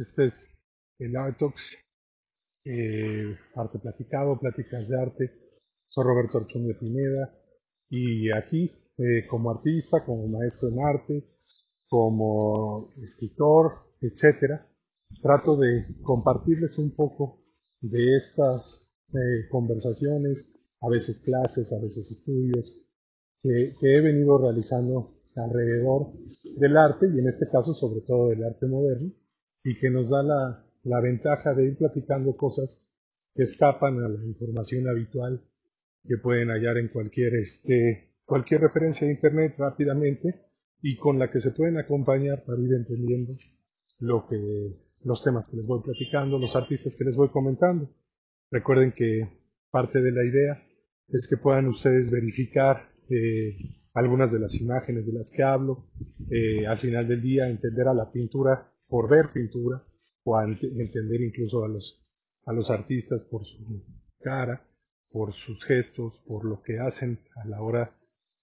Este es el Art eh, Arte Platicado, Pláticas de Arte. Soy Roberto Archundia Pineda y aquí, eh, como artista, como maestro en arte, como escritor, etcétera, trato de compartirles un poco de estas eh, conversaciones, a veces clases, a veces estudios, que he venido realizando alrededor del arte y en este caso sobre todo del arte moderno y que nos da la, la ventaja de ir platicando cosas que escapan a la información habitual que pueden hallar en cualquier, este, cualquier referencia de internet rápidamente y con la que se pueden acompañar para ir entendiendo lo que, los temas que les voy platicando, los artistas que les voy comentando. Recuerden que parte de la idea es que puedan ustedes verificar eh, algunas de las imágenes de las que hablo, eh, al final del día entender a la pintura por ver pintura o entender incluso a los, a los artistas por su cara, por sus gestos, por lo que hacen a la hora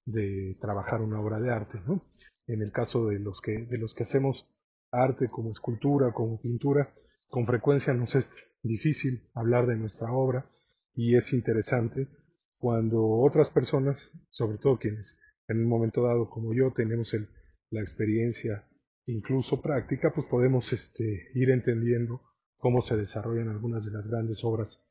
de trabajar una obra de arte. ¿no? En el caso de los, que, de los que hacemos arte como escultura, como pintura, con frecuencia nos es difícil hablar de nuestra obra y es interesante cuando otras personas, sobre todo quienes en un momento dado como yo tenemos el, la experiencia incluso práctica, pues podemos este, ir entendiendo cómo se desarrollan algunas de las grandes obras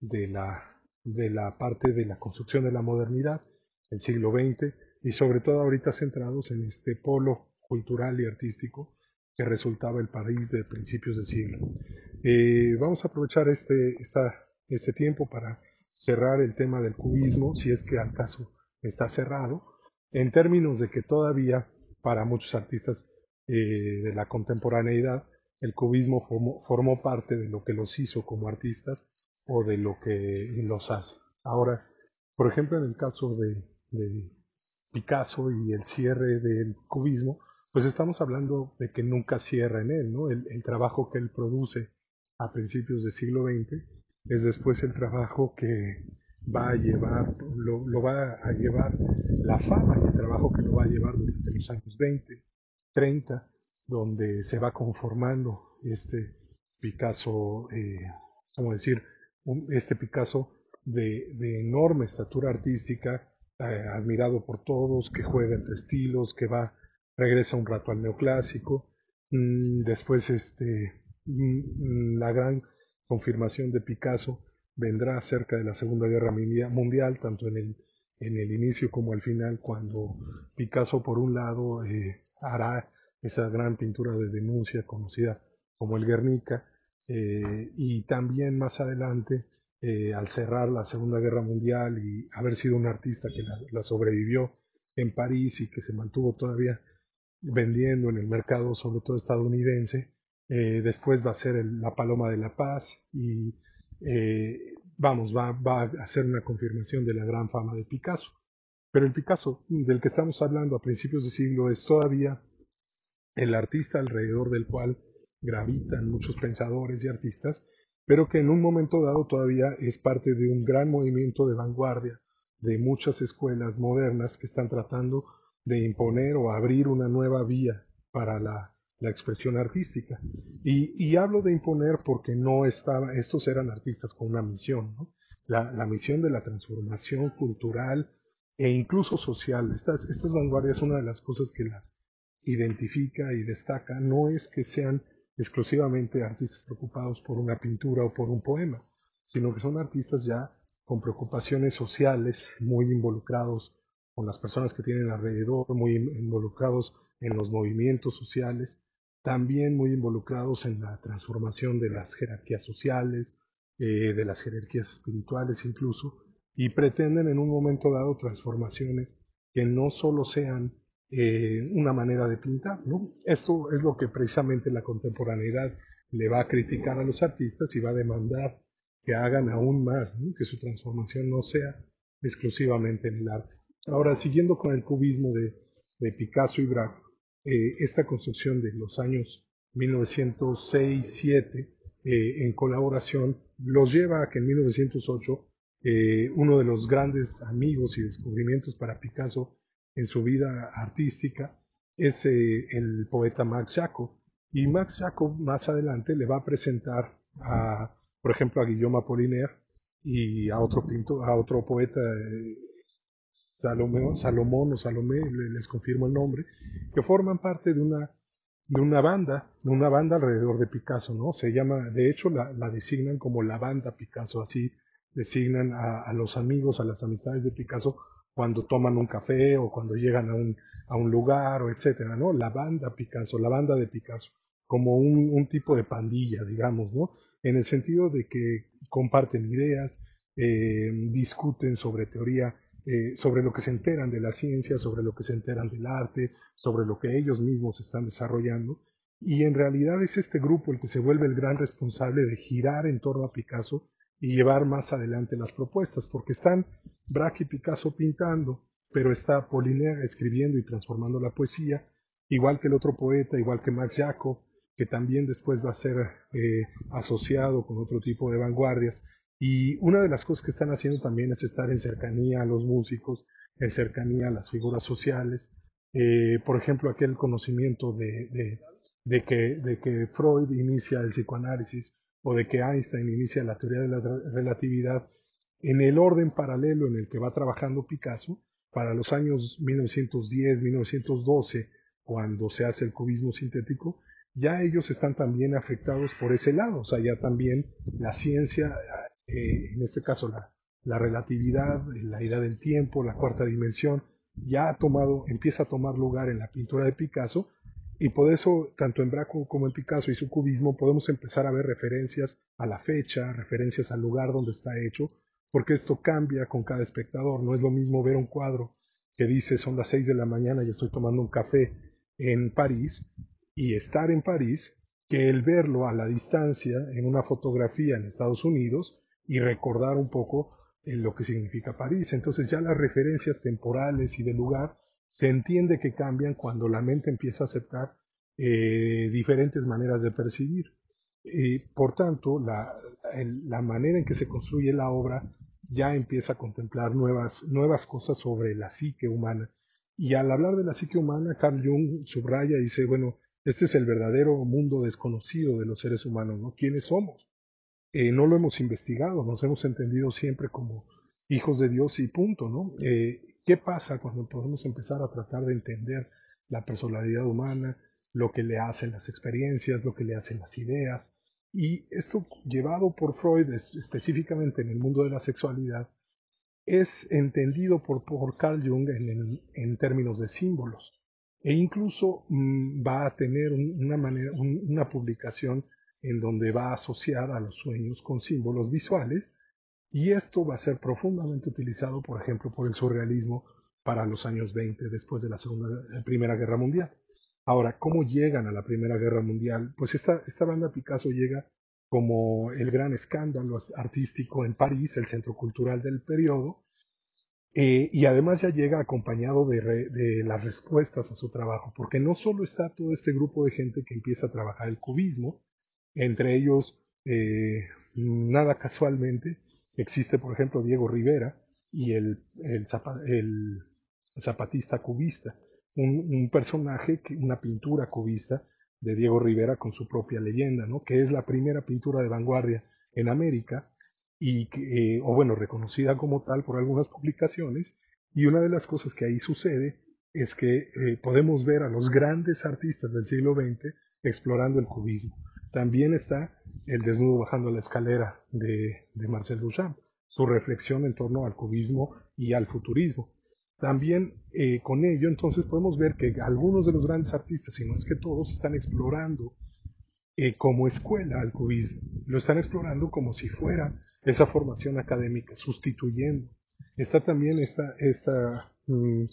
de la, parte de la construcción de la modernidad, el siglo XX, y sobre todo ahorita centrados en este polo cultural y artístico que resultaba el París de principios de siglo. Eh, vamos a aprovechar este, este tiempo para cerrar el tema del cubismo, si es que al caso está cerrado, en términos de que todavía para muchos artistas eh, de la contemporaneidad, el cubismo formó, parte de lo que los hizo como artistas o de lo que los hace. Ahora, por ejemplo, en el caso de, Picasso y el cierre del cubismo, pues estamos hablando de que nunca cierra en él, ¿no? El, trabajo que él produce a principios del siglo XX es después el trabajo que va a llevar, lo, lo, va a llevar la fama y el trabajo que lo va a llevar durante los años 20, 30, donde se va conformando este Picasso, eh, como decir, este Picasso de, enorme estatura artística, eh, admirado por todos, que juega entre estilos, que va, regresa un rato al neoclásico, mm, después este, mm, la gran confirmación de Picasso vendrá cerca de la Segunda Guerra Mundial, tanto en el, en el inicio como al final, cuando Picasso por un lado eh, hará esa gran pintura de denuncia conocida como el Guernica, eh, y también más adelante, eh, al cerrar la Segunda Guerra Mundial y haber sido un artista que la, sobrevivió en París y que se mantuvo todavía vendiendo en el mercado, sobre todo estadounidense, eh, después va a ser la Paloma de la Paz y vamos, va, va a ser una confirmación de la gran fama de Picasso. Pero el Picasso del que estamos hablando a principios de siglo es todavía el artista alrededor del cual gravitan muchos pensadores y artistas, pero que en un momento dado todavía es parte de un gran movimiento de vanguardia de muchas escuelas modernas que están tratando de imponer o abrir una nueva vía para la, expresión artística. Y, hablo de imponer porque no estaba, estos eran artistas con una misión, la, la misión de la transformación cultural, e incluso social. Estas, estas vanguardias, una de las cosas que las identifica y destaca no es que sean exclusivamente artistas preocupados por una pintura o por un poema, sino que son artistas ya con preocupaciones sociales, muy involucrados con las personas que tienen alrededor, muy involucrados en los movimientos sociales, también muy involucrados en la transformación de las jerarquías sociales, eh, de las jerarquías espirituales incluso, y pretenden en un momento dado transformaciones que no solo sean eh, una manera de pintar. ¿no? Esto es lo que precisamente la contemporaneidad le va a criticar a los artistas y va a demandar que hagan aún más, que su transformación no sea exclusivamente en el arte. Ahora, siguiendo con el cubismo de, Picasso y Braque, eh, esta construcción de los años 1906-7 eh, en colaboración los lleva a que en 1908 eh, uno de los grandes amigos y descubrimientos para Picasso en su vida artística es eh, el poeta Max Jacob. Y Max Jacob más adelante le va a presentar a, por ejemplo, a Guillaume Apollinaire y a otro pintor, a otro poeta, eh, Salomón o Salomé, les confirmo el nombre, que forman parte de una de una banda, de una banda alrededor de Picasso, ¿no? Se llama, de hecho, la, designan como la banda Picasso, así designan a, los amigos, a las amistades de Picasso cuando toman un café o cuando llegan a un, a lugar o etcétera, ¿no? La banda Picasso, la banda de Picasso, como un, un tipo de pandilla, digamos, ¿no? En el sentido de que comparten ideas, eh, discuten sobre teoría eh, sobre lo que se enteran de la ciencia, sobre lo que se enteran del arte, sobre lo que ellos mismos están desarrollando. Y en realidad es este grupo el que se vuelve el gran responsable de girar en torno a Picasso y llevar más adelante las propuestas, porque están Braque y Picasso pintando, pero está Polinaire escribiendo y transformando la poesía, igual que el otro poeta, igual que Max Jacob, que también después va a ser eh, asociado con otro tipo de vanguardias, y una de las cosas que están haciendo también es estar en cercanía a los músicos, en cercanía a las figuras sociales. Eh, por ejemplo, aquel conocimiento de, que, de que Freud inicia el psicoanálisis o de que Einstein inicia la teoría de la relatividad en el orden paralelo en el que va trabajando Picasso para los años 1910-1912, cuando se hace el cubismo sintético, ya ellos están también afectados por ese lado, o sea, ya también la ciencia eh, en este caso la, la, relatividad, la idea del tiempo, la cuarta dimensión, ya ha tomado, empieza a tomar lugar en la pintura de Picasso, y por eso, tanto en Braco como en Picasso y su cubismo, podemos empezar a ver referencias a la fecha, referencias al lugar donde está hecho, porque esto cambia con cada espectador. No es lo mismo ver un cuadro que dice son las seis de la mañana y estoy tomando un café en París, y estar en París, que el verlo a la distancia en una fotografía en Estados Unidos, y recordar un poco eh, lo que significa París. Entonces ya las referencias temporales y de lugar se entiende que cambian cuando la mente empieza a aceptar eh, diferentes maneras de percibir. Y por tanto, la, la, manera en que se construye la obra ya empieza a contemplar nuevas, nuevas cosas sobre la psique humana. Y al hablar de la psique humana, Carl Jung subraya y dice, bueno, este es el verdadero mundo desconocido de los seres humanos, ¿no? ¿Quiénes somos? Eh, no lo hemos investigado, nos hemos entendido siempre como hijos de Dios y punto, ¿no? Eh, ¿Qué pasa cuando podemos empezar a tratar de entender la personalidad humana, lo que le hacen las experiencias, lo que le hacen las ideas? Y esto llevado por Freud específicamente en el mundo de la sexualidad, es entendido por, por Carl Jung en, en, términos de símbolos e incluso mm, va a tener una, manera, una publicación en donde va a asociar a los sueños con símbolos visuales y esto va a ser profundamente utilizado, por ejemplo, por el surrealismo para los años 20 después de la Segunda, Primera Guerra Mundial. Ahora, ¿cómo llegan a la Primera Guerra Mundial? Pues esta, banda Picasso llega como el gran escándalo artístico en París, el centro cultural del periodo, eh, y además ya llega acompañado de, de, las respuestas a su trabajo, porque no solo está todo este grupo de gente que empieza a trabajar el cubismo, entre ellos, eh, nada casualmente, existe, por ejemplo, Diego Rivera y el, zapatista cubista, un, personaje, una pintura cubista de Diego Rivera con su propia leyenda, ¿no? que es la primera pintura de vanguardia en América, y que, eh, o bueno, reconocida como tal por algunas publicaciones, y una de las cosas que ahí sucede es que eh, podemos ver a los grandes artistas del siglo XX explorando el cubismo. También está El desnudo bajando la escalera de, Marcel Duchamp, su reflexión en torno al cubismo y al futurismo. También eh, con ello entonces podemos ver que algunos de los grandes artistas, si no es que todos, están explorando eh, como escuela al cubismo. Lo están explorando como si fuera esa formación académica, sustituyendo. Está también esta, esta mm,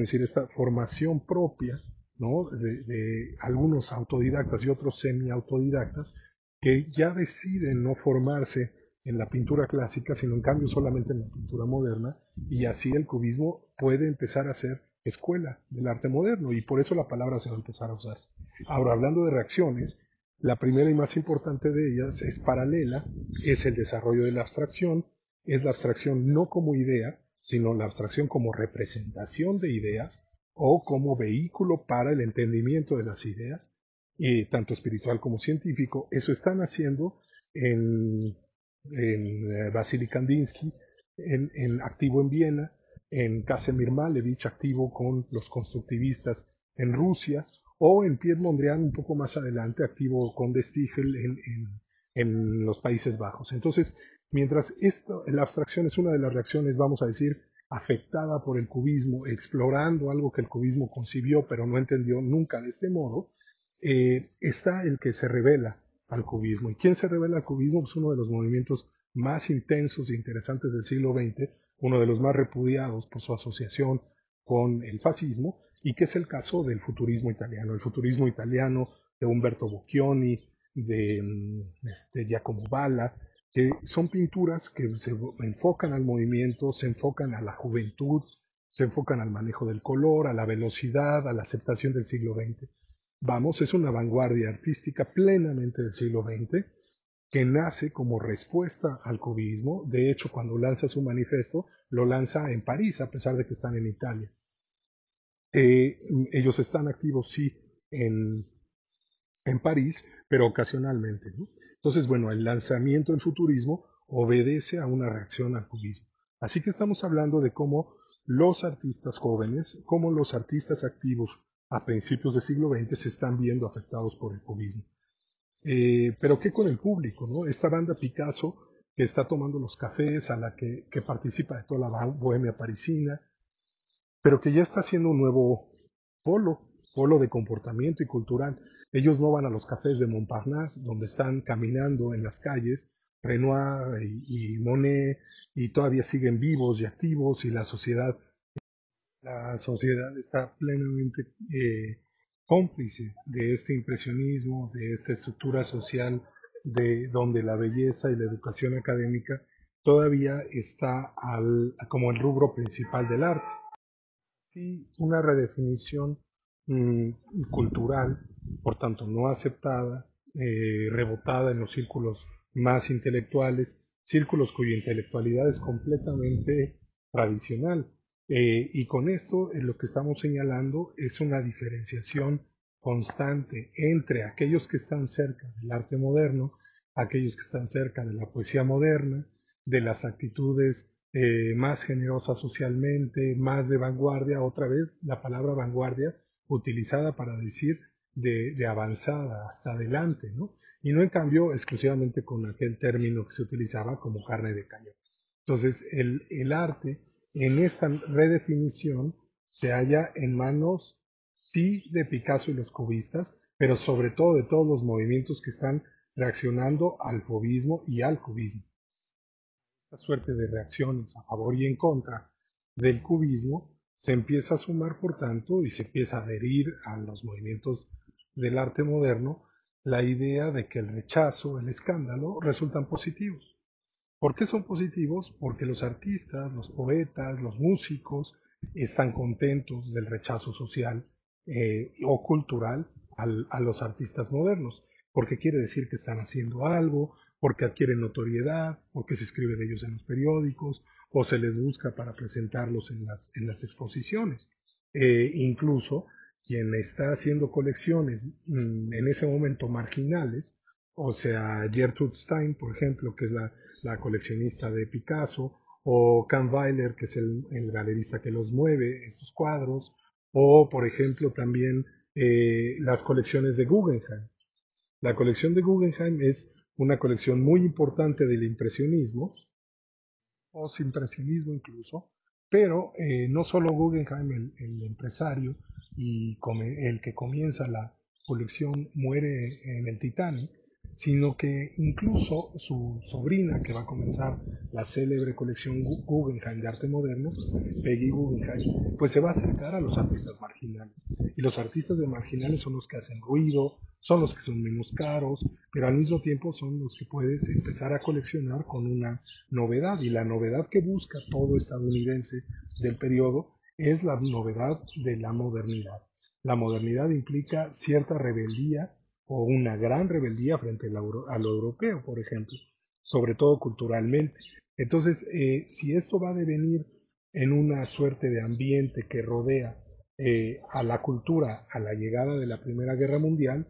decir?, esta formación propia de, algunos autodidactas y otros semi-autodidactas que ya deciden no formarse en la pintura clásica, sino en cambio solamente en la pintura moderna, y así el cubismo puede empezar a ser escuela del arte moderno, y por eso la palabra se va a empezar a usar. Ahora, hablando de reacciones, la primera y más importante de ellas es paralela, es el desarrollo de la abstracción, es la abstracción no como idea, sino la abstracción como representación de ideas, o como vehículo para el entendimiento de las ideas. y tanto espiritual como científico. Eso están haciendo en, en eh, Vasily Kandinsky, en, en, activo en Viena, en Casimir Malevich, activo con los constructivistas en Rusia, o en Piet Mondrian un poco más adelante, activo con De Stiegel en, en, los Países Bajos. Entonces, mientras esto, la abstracción es una de las reacciones, vamos a decir, afectada por el cubismo, explorando algo que el cubismo concibió pero no entendió nunca de este modo, eh, está el que se revela al cubismo. ¿Y quién se revela al cubismo? Es pues uno de los movimientos más intensos e interesantes del siglo XX, uno de los más repudiados por su asociación con el fascismo, y que es el caso del futurismo italiano. El futurismo italiano de Umberto Bocchioni, de mm, este, Giacomo Balla, que son pinturas que se enfocan al movimiento, se enfocan a la juventud, se enfocan al manejo del color, a la velocidad, a la aceptación del siglo XX. Vamos, es una vanguardia artística plenamente del siglo XX que nace como respuesta al cubismo. De hecho, cuando lanza su manifiesto, lo lanza en París, a pesar de que están en Italia. Eh, ellos están activos, sí, en, en París, pero ocasionalmente. Entonces, bueno, el lanzamiento del futurismo obedece a una reacción al cubismo. Así que estamos hablando de cómo los artistas jóvenes, cómo los artistas activos a principios del siglo XX se están viendo afectados por el cubismo. Eh, pero ¿qué con el público? ¿no? Esta banda Picasso que está tomando los cafés, a la que, que participa de toda la bohemia parisina, pero que ya está haciendo un nuevo polo, polo de comportamiento y cultural. Ellos no van a los cafés de Montparnasse, donde están caminando en las calles, Renoir y, Monet, y todavía siguen vivos y activos, y la sociedad la sociedad está plenamente eh, cómplice de este impresionismo, de esta estructura social de donde la belleza y la educación académica todavía está al, como el rubro principal del arte. Sí, una redefinición mm, cultural, por tanto no aceptada, eh, rebotada en los círculos más intelectuales, círculos cuya intelectualidad es completamente tradicional, eh, y con esto eh, lo que estamos señalando es una diferenciación constante entre aquellos que están cerca del arte moderno, aquellos que están cerca de la poesía moderna, de las actitudes más generosas socialmente, más de vanguardia, otra vez la palabra vanguardia utilizada para decir de, avanzada hasta adelante, ¿no? Y no en cambio exclusivamente con aquel término que se utilizaba como carne de cañón. Entonces, el, el arte en esta redefinición se halla en manos, sí, de Picasso y los cubistas, pero sobre todo de todos los movimientos que están reaccionando al fobismo y al cubismo. Esta suerte de reacciones a favor y en contra del cubismo se empieza a sumar, por tanto, y se empieza a adherir a los movimientos del arte moderno la idea de que el rechazo, el escándalo resultan positivos. ¿Por qué son positivos? Porque los artistas, los poetas, los músicos están contentos del rechazo social eh, o cultural a los artistas modernos, porque quiere decir que están haciendo algo, porque adquieren notoriedad, porque se escribe de ellos en los periódicos o se les busca para presentarlos en las, en las exposiciones. Eh, incluso quien está haciendo colecciones mm, en ese momento marginales, o sea, Gertrude Stein, por ejemplo, que es la, la coleccionista de Picasso, o Cam Weiler, que es el, galerista que los mueve, estos cuadros, o por ejemplo también eh, las colecciones de Guggenheim. La colección de Guggenheim es una colección muy importante del impresionismo, o impresionismo incluso, pero eh, no solo Guggenheim, el, el empresario y el que comienza la colección, muere en el Titanic, sino que incluso su sobrina, que va a comenzar la célebre colección Guggenheim de arte moderno, Peggy Guggenheim, pues se va a acercar a los artistas marginales. Y los artistas de marginales son los que hacen ruido, son los que son menos caros, pero al mismo tiempo son los que puedes empezar a coleccionar con una novedad. Y la novedad que busca todo estadounidense del periodo es la novedad de la modernidad. La modernidad implica cierta rebeldía o una gran rebeldía frente a lo europeo, por ejemplo, sobre todo culturalmente. Entonces, eh, si esto va a devenir en una suerte de ambiente que rodea eh, a la cultura a la llegada de la Primera Guerra Mundial,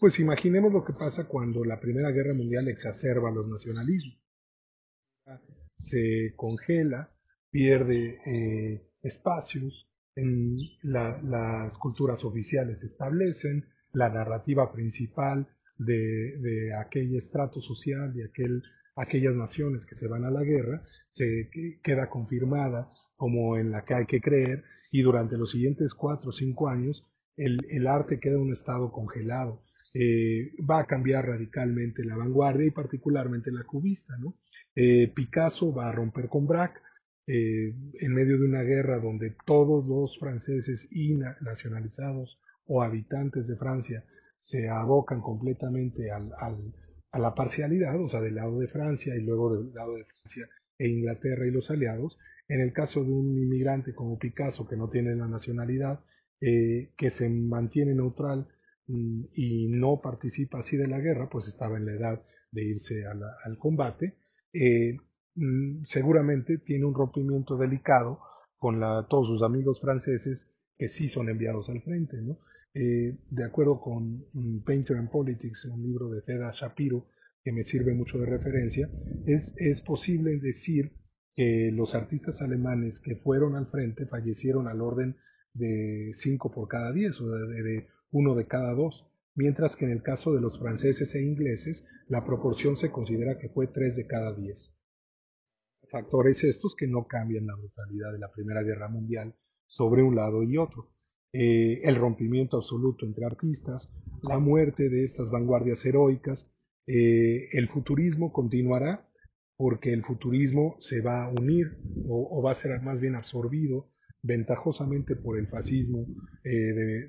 Pues imaginemos lo que pasa cuando la Primera Guerra Mundial exacerba los nacionalismos. Se congela, pierde eh, espacios, en las culturas oficiales establecen, la narrativa principal de, de aquel estrato social, de aquel, aquellas naciones que se van a la guerra, se queda confirmada como en la que hay que creer y durante los siguientes cuatro o cinco años el, el arte queda en un estado congelado eh, va a cambiar radicalmente la vanguardia y particularmente la cubista. ¿no? Eh, Picasso va a romper con Braque eh, en medio de una guerra donde todos los franceses y nacionalizados o habitantes de Francia se abocan completamente al, al, a la parcialidad, o sea, del lado de Francia y luego del lado de Francia e Inglaterra y los aliados. En el caso de un inmigrante como Picasso que no tiene la nacionalidad, que se mantiene neutral Mm, y no participa así de la guerra, pues estaba en la edad de irse al combate, eh, seguramente tiene un rompimiento delicado con la, todos sus amigos franceses que sí son enviados al frente. ¿no? Eh, de acuerdo con mm, Painter and Politics, un libro de Teda Shapiro, que me sirve mucho de referencia, es, es posible decir que los artistas alemanes que fueron al frente fallecieron al orden de 5 por cada 10, o de, de uno de cada dos, mientras que en el caso de los franceses e ingleses la proporción se considera que fue tres de cada diez. Factores estos que no cambian la brutalidad de la Primera Guerra Mundial sobre un lado y otro. Eh, el rompimiento absoluto entre artistas, la muerte de estas vanguardias heroicas, eh, el futurismo continuará porque el futurismo se va a unir o, va a ser más bien absorbido ventajosamente por el fascismo eh,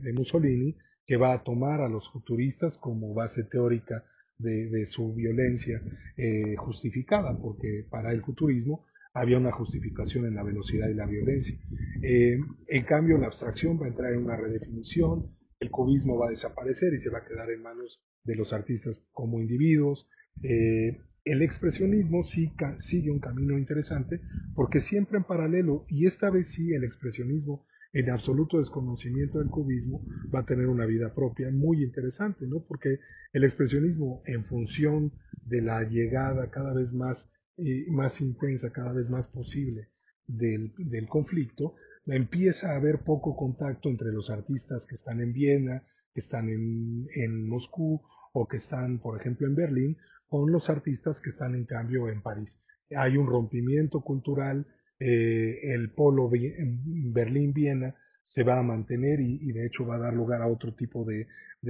de, Mussolini que va a tomar a los futuristas como base teórica de, su violencia eh, justificada, porque para el futurismo había una justificación en la velocidad y la violencia. Eh, en cambio, la abstracción va a entrar en una redefinición, el cubismo va a desaparecer y se va a quedar en manos de los artistas como individuos. Eh, el expresionismo sí, sigue un camino interesante porque siempre en paralelo, y esta vez sí el expresionismo en absoluto desconocimiento del cubismo, va a tener una vida propia muy interesante, ¿no? Porque el expresionismo, en función de la llegada cada vez más, eh, más intensa, cada vez más posible del, del conflicto, empieza a haber poco contacto entre los artistas que están en Viena, que están en, en Moscú o que están, por ejemplo, en Berlín, con los artistas que están en cambio en París. Hay un rompimiento cultural eh, el polo Berlín-Viena se va a mantener y, de hecho va a dar lugar a otro tipo de,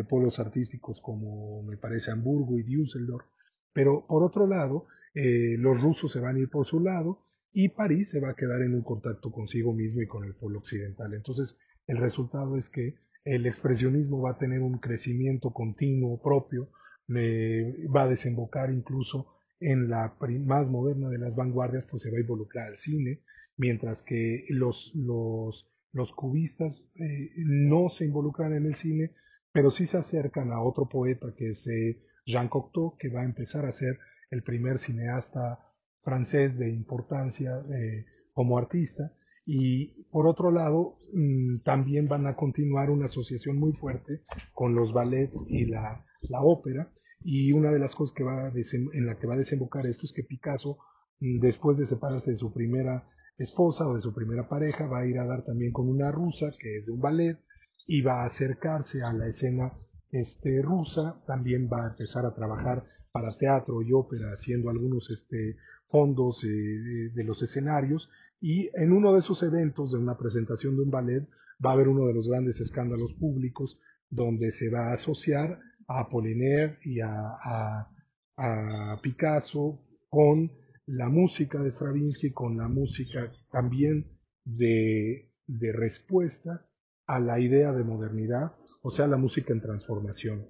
polos artísticos como me parece Hamburgo y Düsseldorf. Pero por otro lado, eh, los rusos se van a ir por su lado y París se va a quedar en un contacto consigo mismo y con el polo occidental. Entonces, el resultado es que el expresionismo va a tener un crecimiento continuo propio, va a desembocar incluso en la más moderna de las vanguardias, pues se va a involucrar al cine, mientras que los, los, los cubistas eh, no se involucran en el cine, pero sí se acercan a otro poeta que es eh, Jean Cocteau, que va a empezar a ser el primer cineasta francés de importancia eh, como artista. Y por otro lado, mm, también van a continuar una asociación muy fuerte con los ballets y la, la ópera, y una de las cosas que va en la que va a desembocar esto es que Picasso, mm, después de separarse de su primera esposa o de su primera pareja, va a ir a dar también con una rusa que es de un ballet y va a acercarse a la escena este, rusa, también va a empezar a trabajar para teatro y ópera haciendo algunos este, fondos eh, de los escenarios. Y en uno de esos eventos de una presentación de un ballet va a haber uno de los grandes escándalos públicos donde se va a asociar a Apollinaire y a, Picasso con la música de Stravinsky, con la música también de, respuesta a la idea de modernidad, o sea, la música en transformación.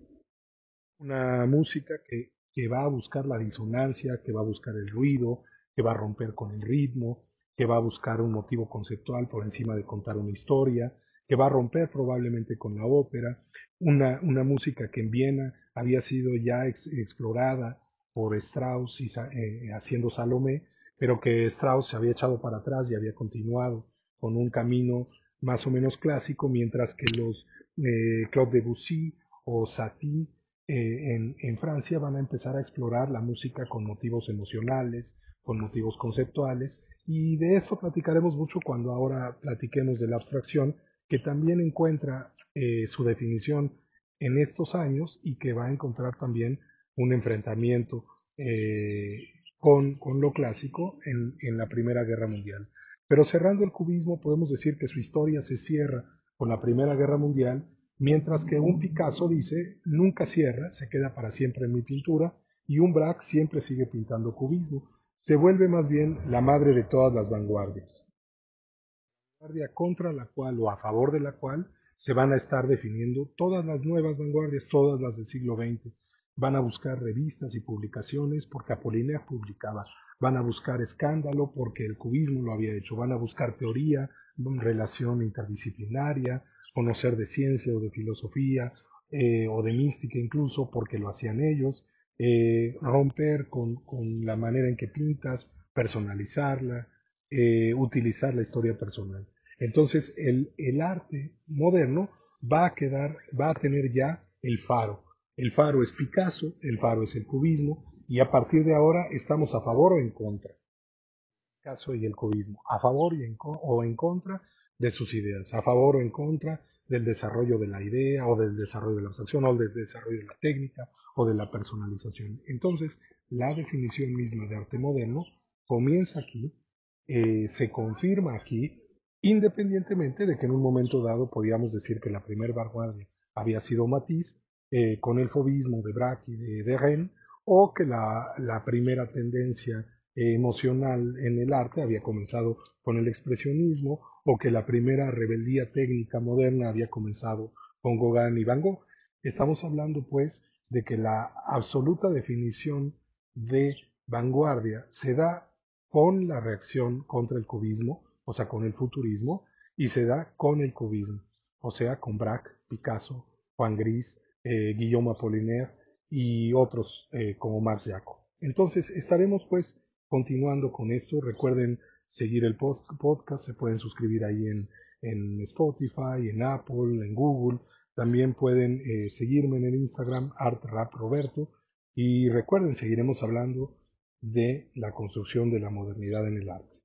Una música que, que va a buscar la disonancia, que va a buscar el ruido, que va a romper con el ritmo, que va a buscar un motivo conceptual por encima de contar una historia, que va a romper probablemente con la ópera, una, una música que en Viena había sido ya explorada por Strauss y, eh, haciendo Salomé, pero que Strauss se había echado para atrás y había continuado con un camino más o menos clásico, mientras que los eh, Claude Debussy o Satie eh, en, en, Francia van a empezar a explorar la música con motivos emocionales, con motivos conceptuales, y de esto platicaremos mucho cuando ahora platiquemos de la abstracción, que también encuentra eh, su definición en estos años y que va a encontrar también un enfrentamiento eh, con, lo clásico en, en la Primera Guerra Mundial. Pero cerrando el cubismo, podemos decir que su historia se cierra con la Primera Guerra Mundial Mientras que un Picasso dice, nunca cierra, se queda para siempre en mi pintura, y un Braque siempre sigue pintando cubismo. Se vuelve más bien la madre de todas las vanguardias. Contra la cual o a favor de la cual se van a estar definiendo todas las nuevas vanguardias, todas las del siglo XX. Van a buscar revistas y publicaciones porque Apollinaire publicaba. Van a buscar escándalo porque el cubismo lo había hecho. Van a buscar teoría, relación interdisciplinaria, conocer de ciencia o de filosofía eh, o de mística incluso porque lo hacían ellos, eh, romper con, con, la manera en que pintas, personalizarla, eh, utilizar la historia personal. Entonces el, el arte moderno va a quedar, va a tener ya el faro. El faro es Picasso, el faro es el cubismo, y a partir de ahora estamos a favor o en contra. Picasso y el cubismo, a favor y en, o en contra de sus ideas, a favor o en contra del desarrollo de la idea o del desarrollo de la abstracción o del desarrollo de la técnica o de la personalización. Entonces, la definición misma de arte moderno comienza aquí, eh, se confirma aquí, independientemente de que en un momento dado podíamos decir que la primera vanguardia había sido Matisse, eh, con el fobismo de Braque y de, de o que la, la primera tendencia emocional en el arte había comenzado con el expresionismo o que la primera rebeldía técnica moderna había comenzado con Gauguin y Van Gogh. Estamos hablando pues de que la absoluta definición de vanguardia se da con la reacción contra el cubismo, o sea, con el futurismo, y se da con el cubismo, o sea, con Braque, Picasso, Juan Gris, eh, Guillaume Apollinaire y otros eh, como Max Jacob. Entonces estaremos pues continuando con esto. Recuerden seguir el podcast, se pueden suscribir ahí en, en Spotify, en Apple, en Google. También pueden eh, seguirme en el Instagram, ArtRapRoberto. Y recuerden, seguiremos hablando de la construcción de la modernidad en el arte.